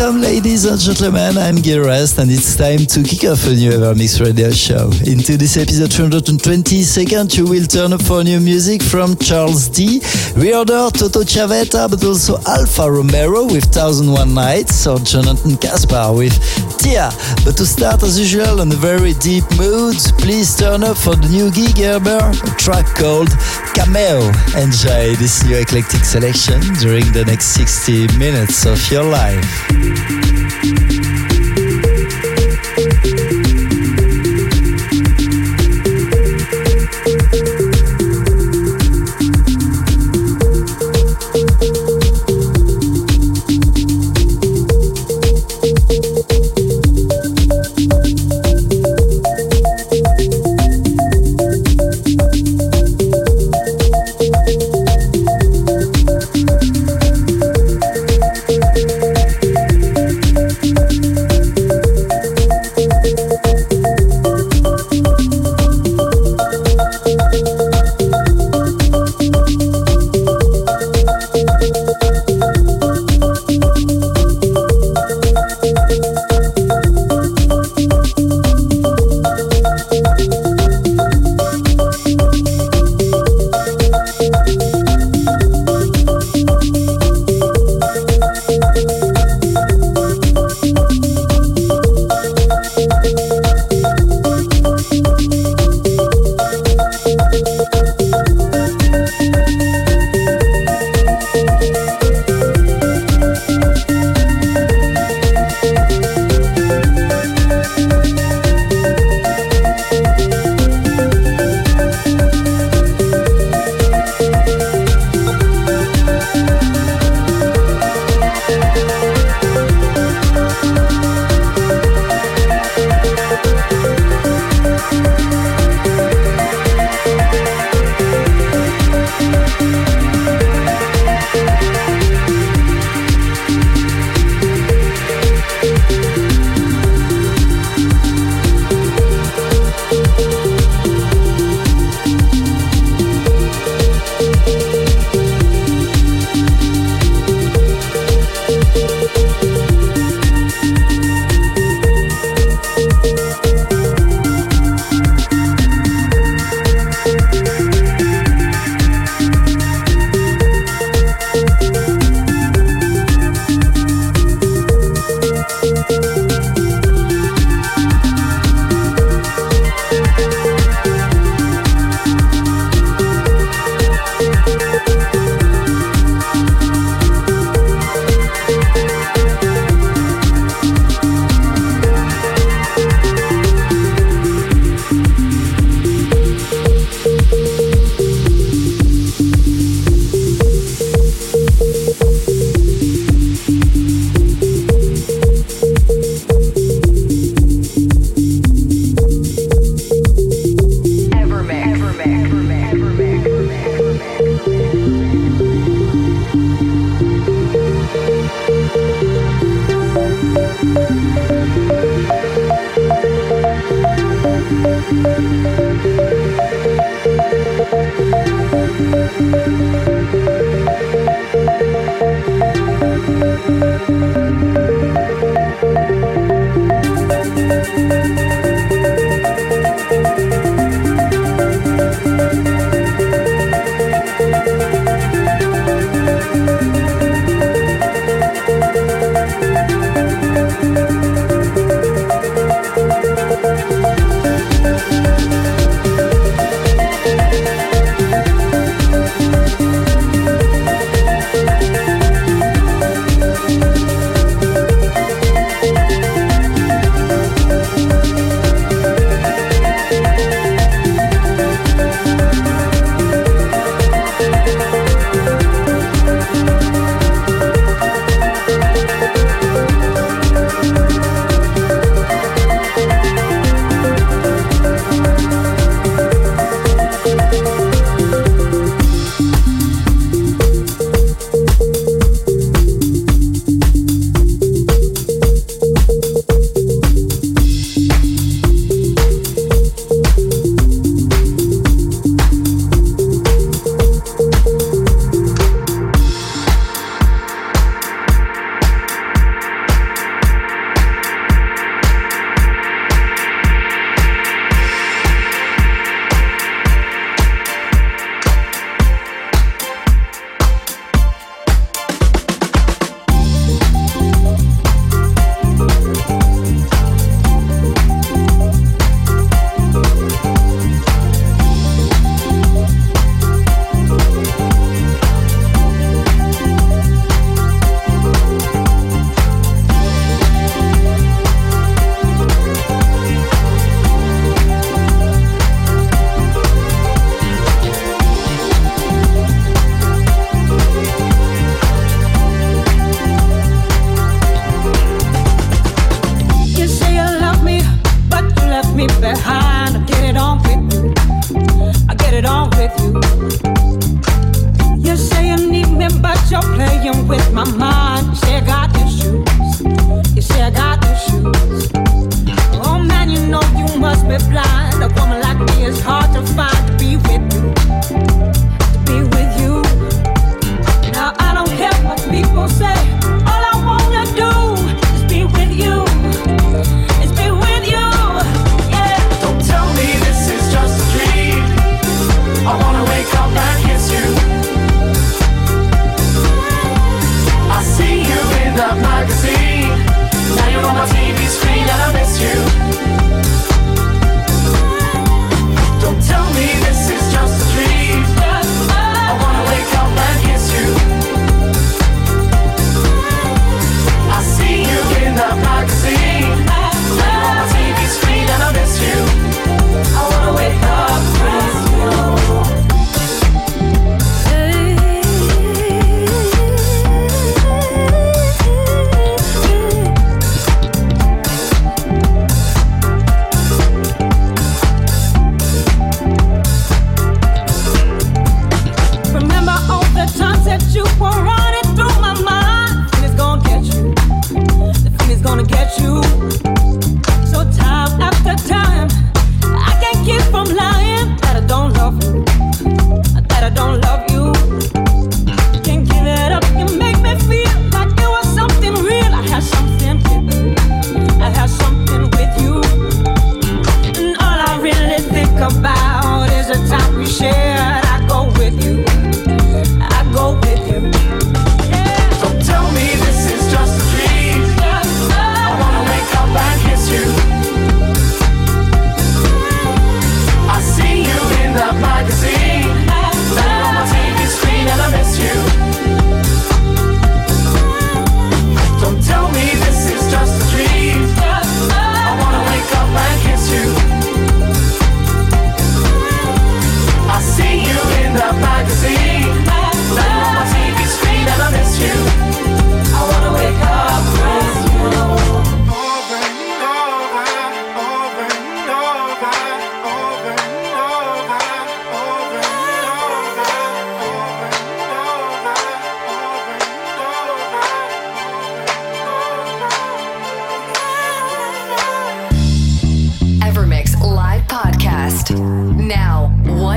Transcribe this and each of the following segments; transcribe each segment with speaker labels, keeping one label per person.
Speaker 1: Welcome, ladies and gentlemen. I'm Gil Everest, and it's time to kick off a new Evermix radio show. Into this episode 222nd, you will turn up for new music from Charles D, Reorder, Toto Chiavetta, but also Alfa Romero with 1001 Nights, or Jonathan Caspar with Tia. But to start, as usual, on a very deep mood, please turn up for the new gig Gerber, a track called Cameo. Enjoy this new eclectic selection during the next 60 minutes of your life.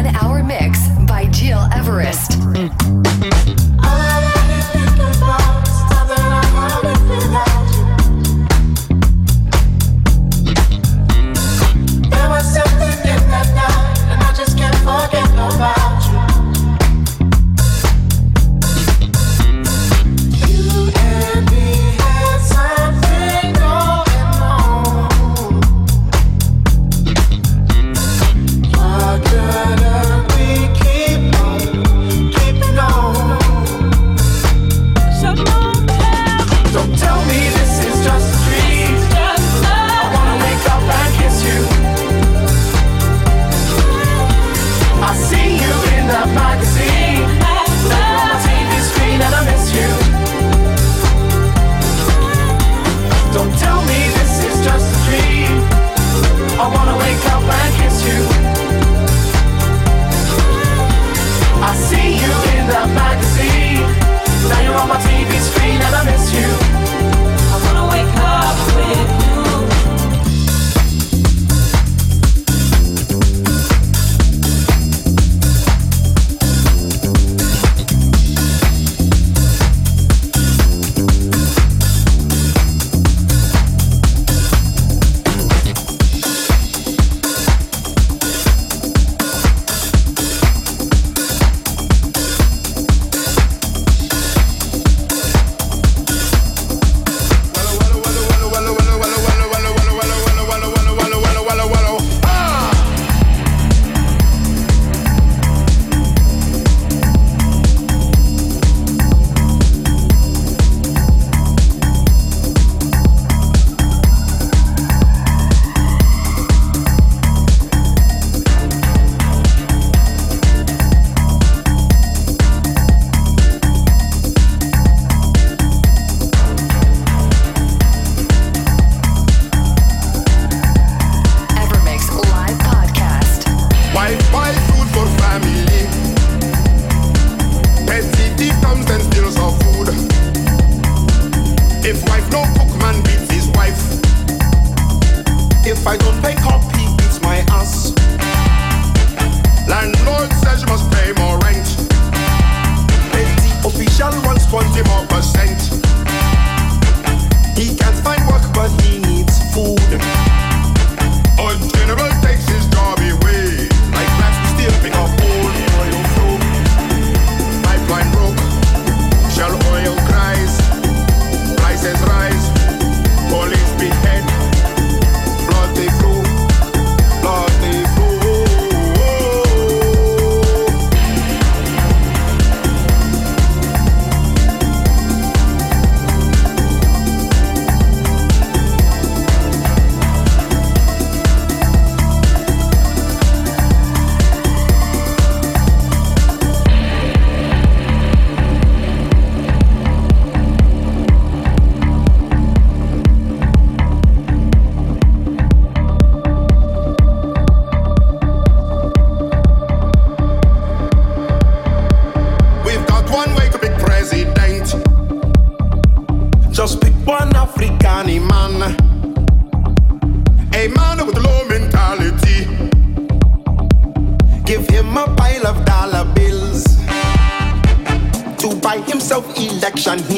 Speaker 2: One hour mix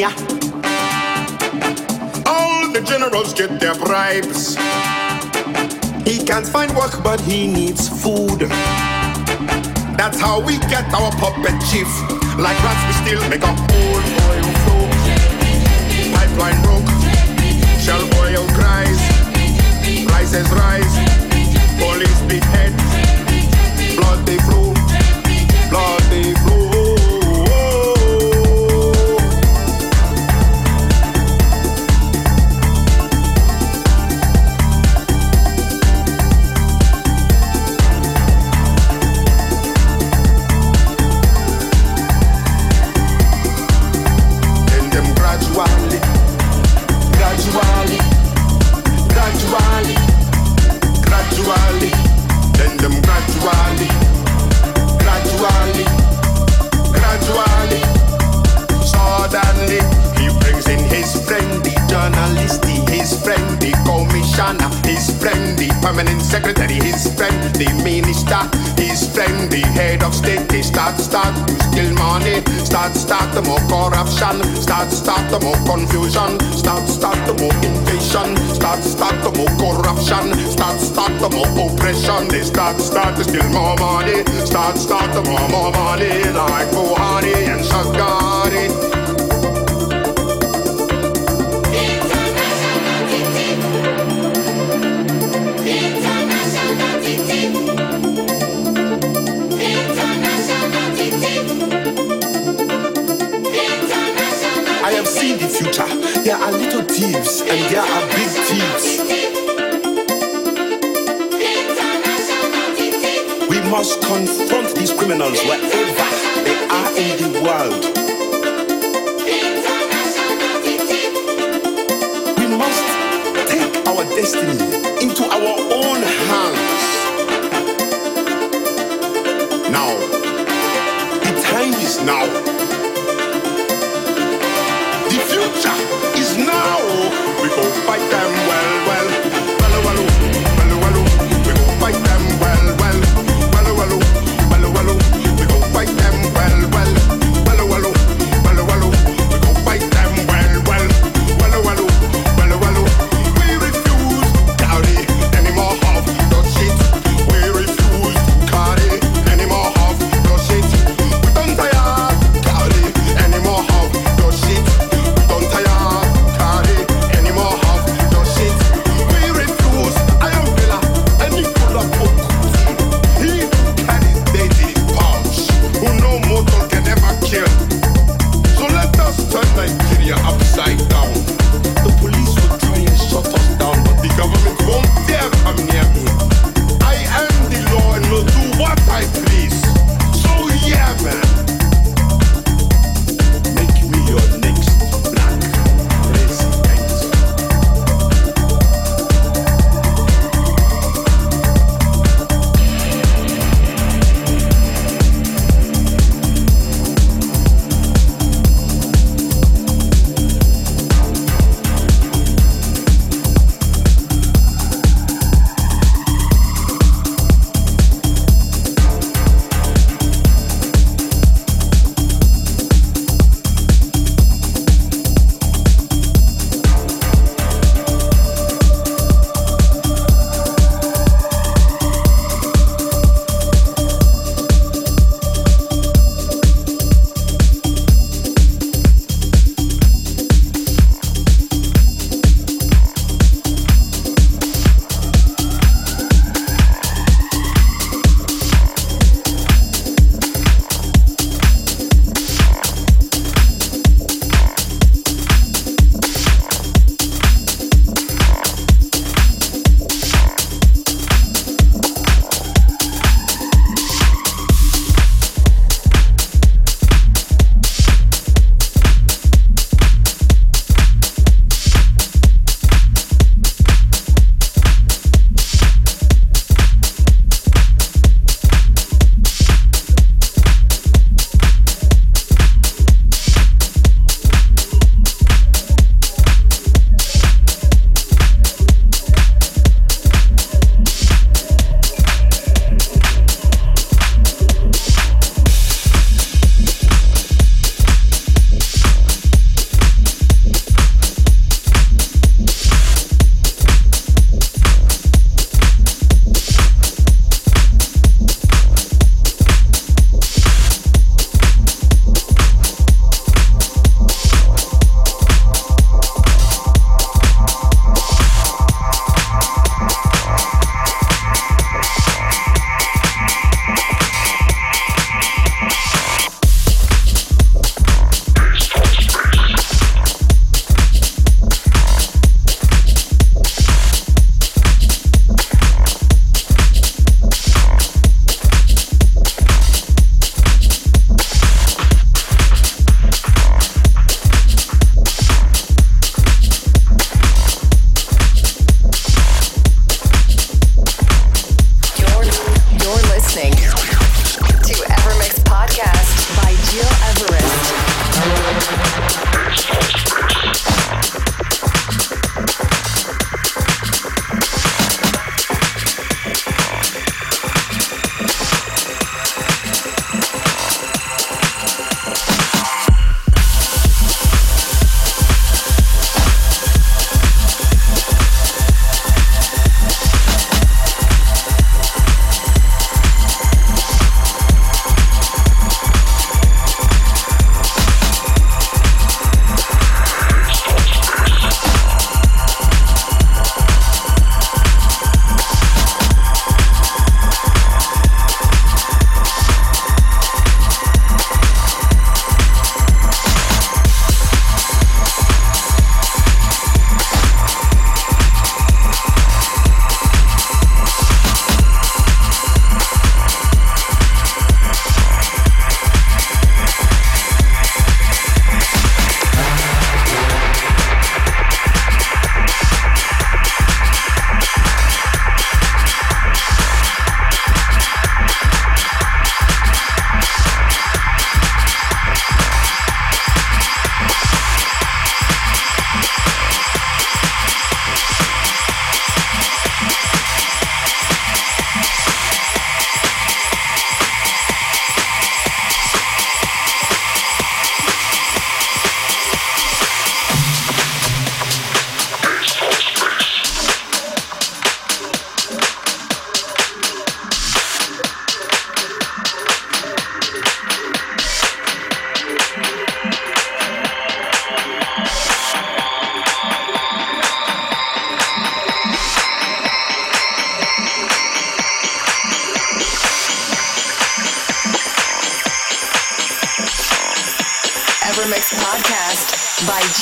Speaker 3: Maya. All the generals get their
Speaker 4: bribes. He can't find work, but he needs food. That's how we get our puppet chief. Like rats, we still make our own oil flow. Pipeline broke, shell oil cries. Prices rise, police beat heads. blood they flow. Start, to steal money, start, start the more corruption, start, start the more confusion, start, start the more invasion, start, start the more corruption, start, start the more oppression. They start, start to steal more money, start, start the more, more money, like Buhari and Shagari. Future. There are little thieves and there are big thieves. We must confront these criminals wherever they are in the world. We must take our destiny into our own hands. Now, the time is now.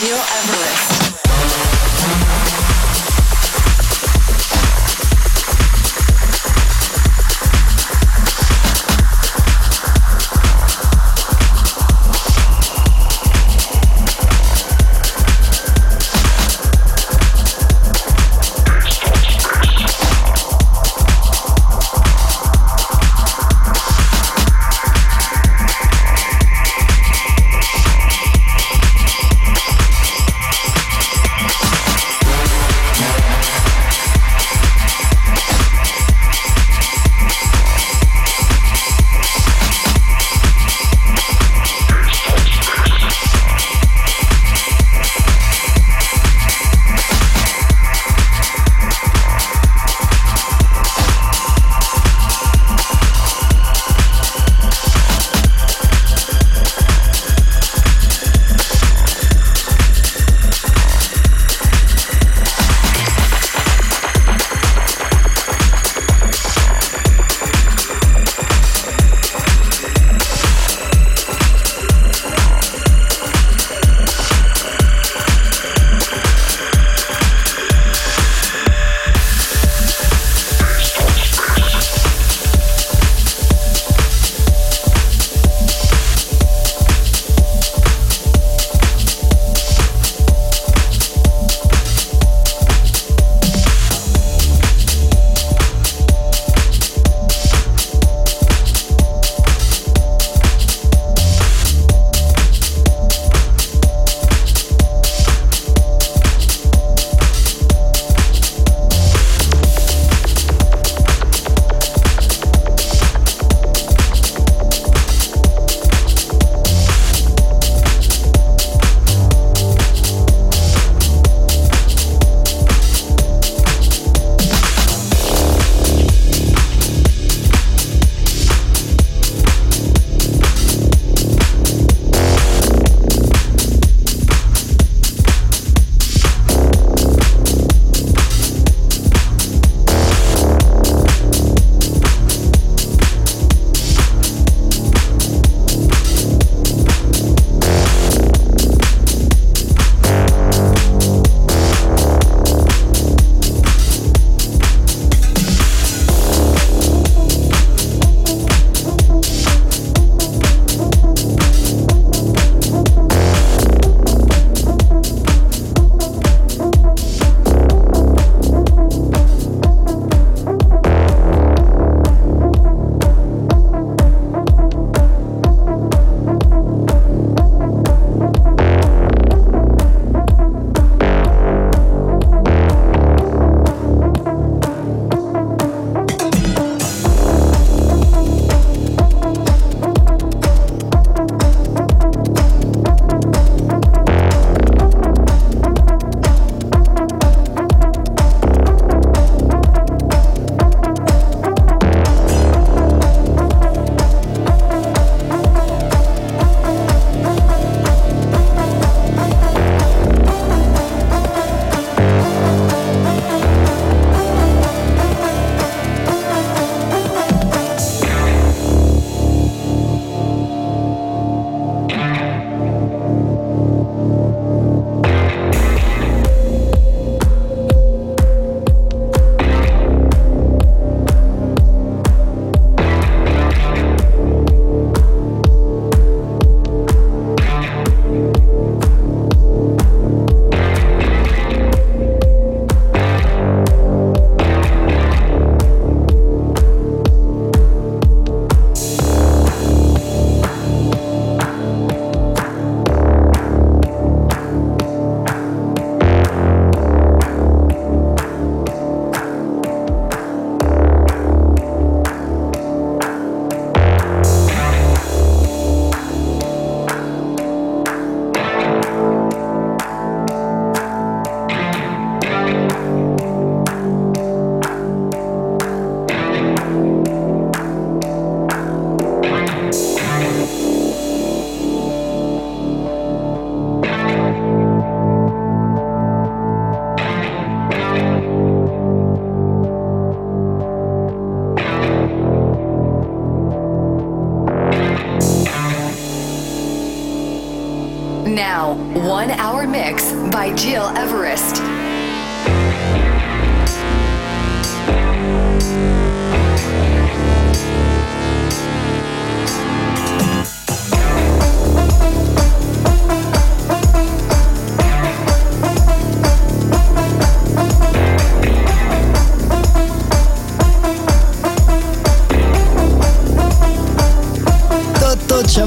Speaker 5: By Everest.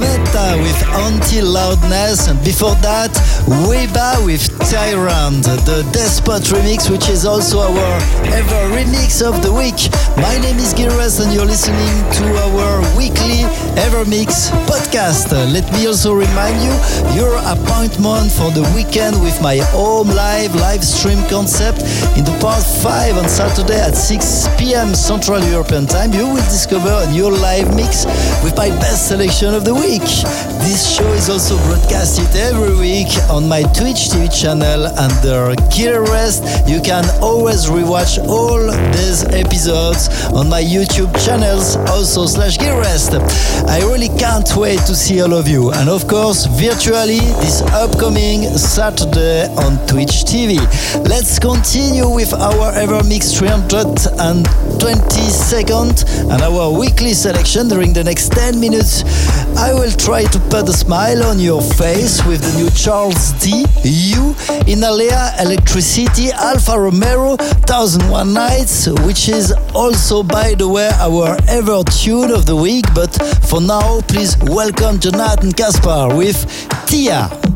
Speaker 1: With Anti-Loudness and before that Weba with Tyrant, the Despot remix which is also our ever remix of the week. My name is Gil Everest and you're listening to our weekly EverMix podcast. Uh, let me also remind you your appointment for the weekend with my home live live stream concept in the part 5 on Saturday at 6 p.m. Central European Time. You will discover a new live mix with my best selection of the week. This show is also broadcasted every week on my Twitch TV channel under Gil Everest. You can always rewatch all these episodes on my YouTube channels, also slash Gil Everest. I really can't wait to see all of you. And of course, virtually this upcoming Saturday on Twitch TV. Let's continue with our EverMix 322nd and our weekly selection during the next 10 minutes. I will try to put a smile on your face with the new Charles D. You, Inalea, Electricity, Alfa Romero, 1001 Nights, which is also, by the way, our ever tune of the week. But for now, please welcome Jonathan Kaspar with Tia.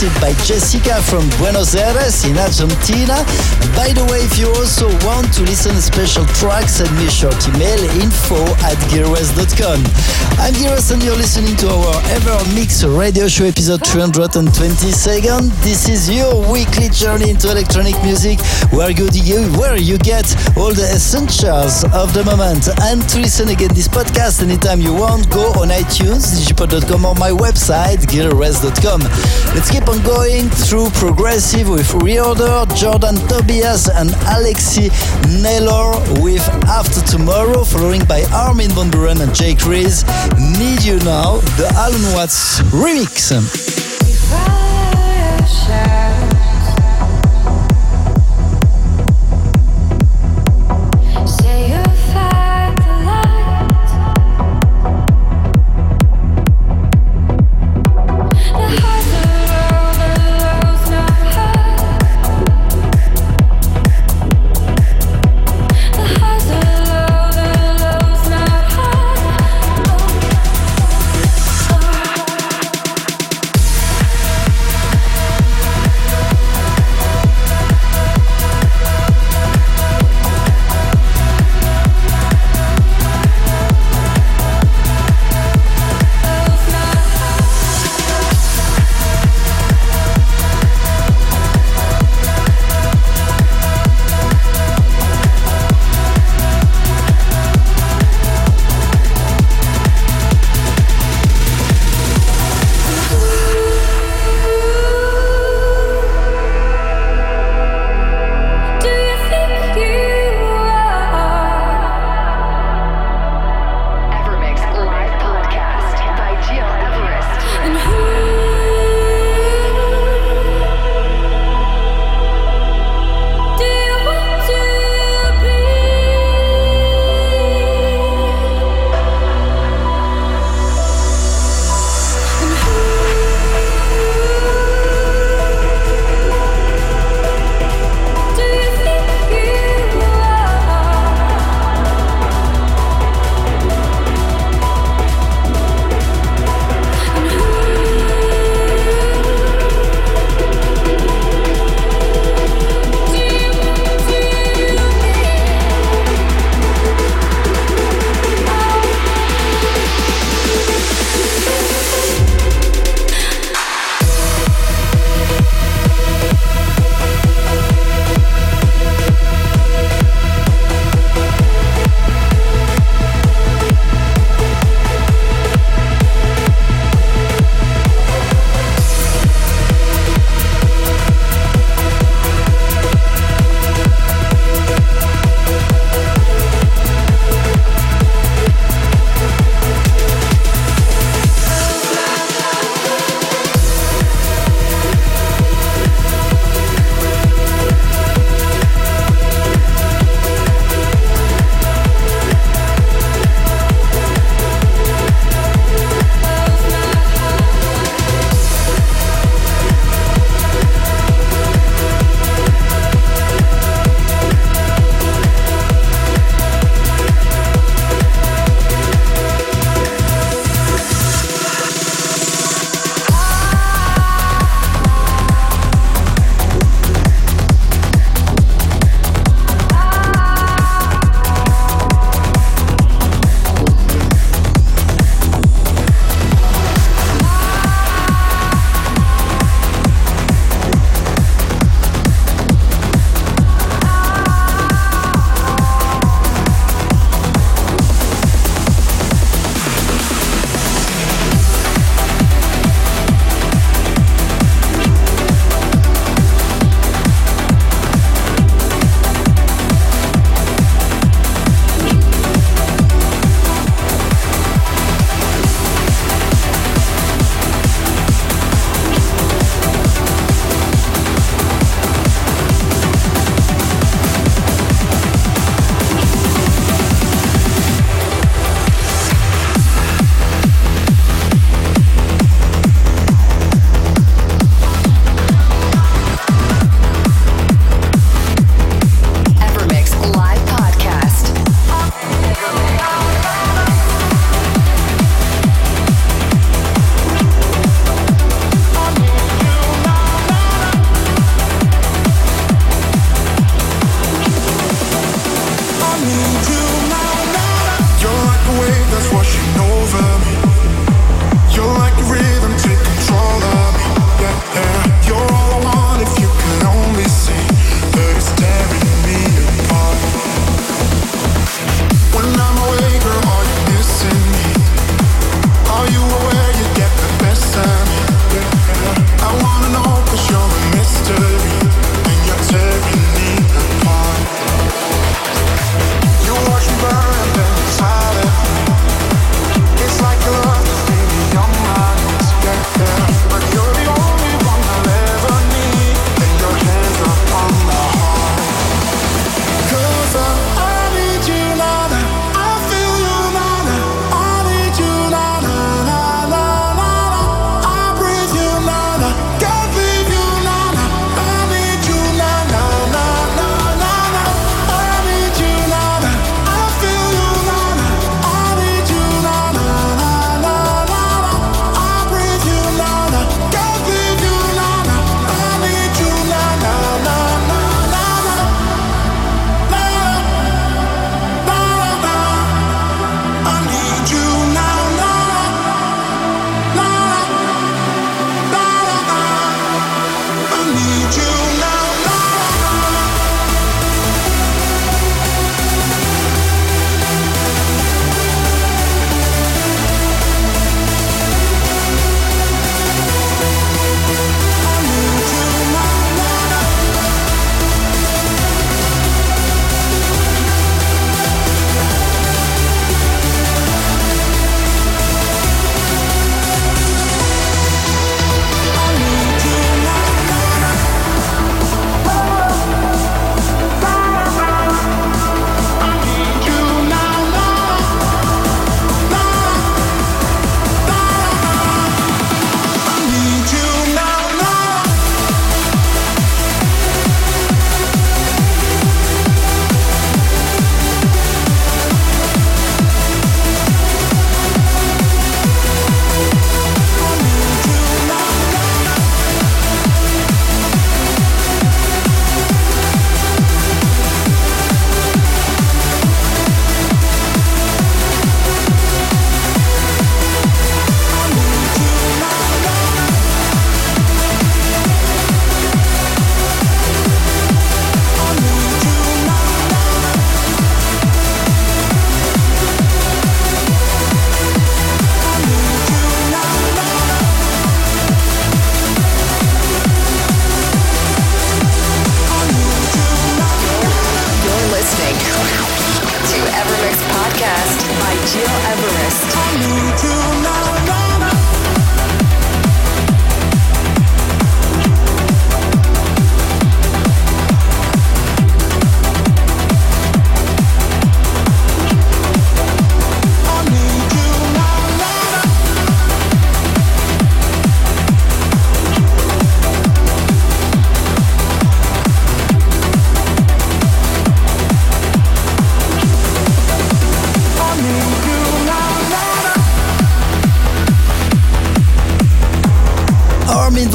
Speaker 1: Requested by Jessica from Buenos Aires in Argentina. By the way, if you also want to listen to special tracks, send me a short email info at gileverest.com. I'm Gil Everest and you're listening to our Ever Mix radio show episode 322. This is your weekly journey into electronic music where you, where you get all the essentials of the moment. And to listen again this podcast anytime you want, go on iTunes, digipod.com or my website, gileverest.com. Let's keep on going through progressive with Reorder, Jordan Tobias and Alexi Naylor with After Tomorrow, following by Armin van Buuren and Jake Reese. Need You Now, the Alan Watts remix.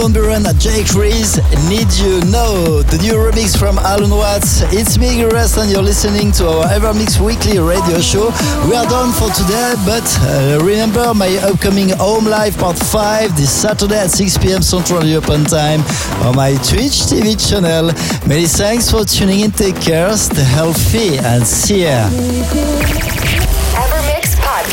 Speaker 1: Van Buuren and Jake Reese, Need You Know, the new remix from Alan Watts. It's me, Rest, and you're listening to our EverMix Weekly radio show. We are done for today, but uh, remember my upcoming Home Live Part 5 this Saturday at 6 p.m. Central European Time on my Twitch TV channel. Many thanks for tuning in. Take care, stay healthy, and see ya.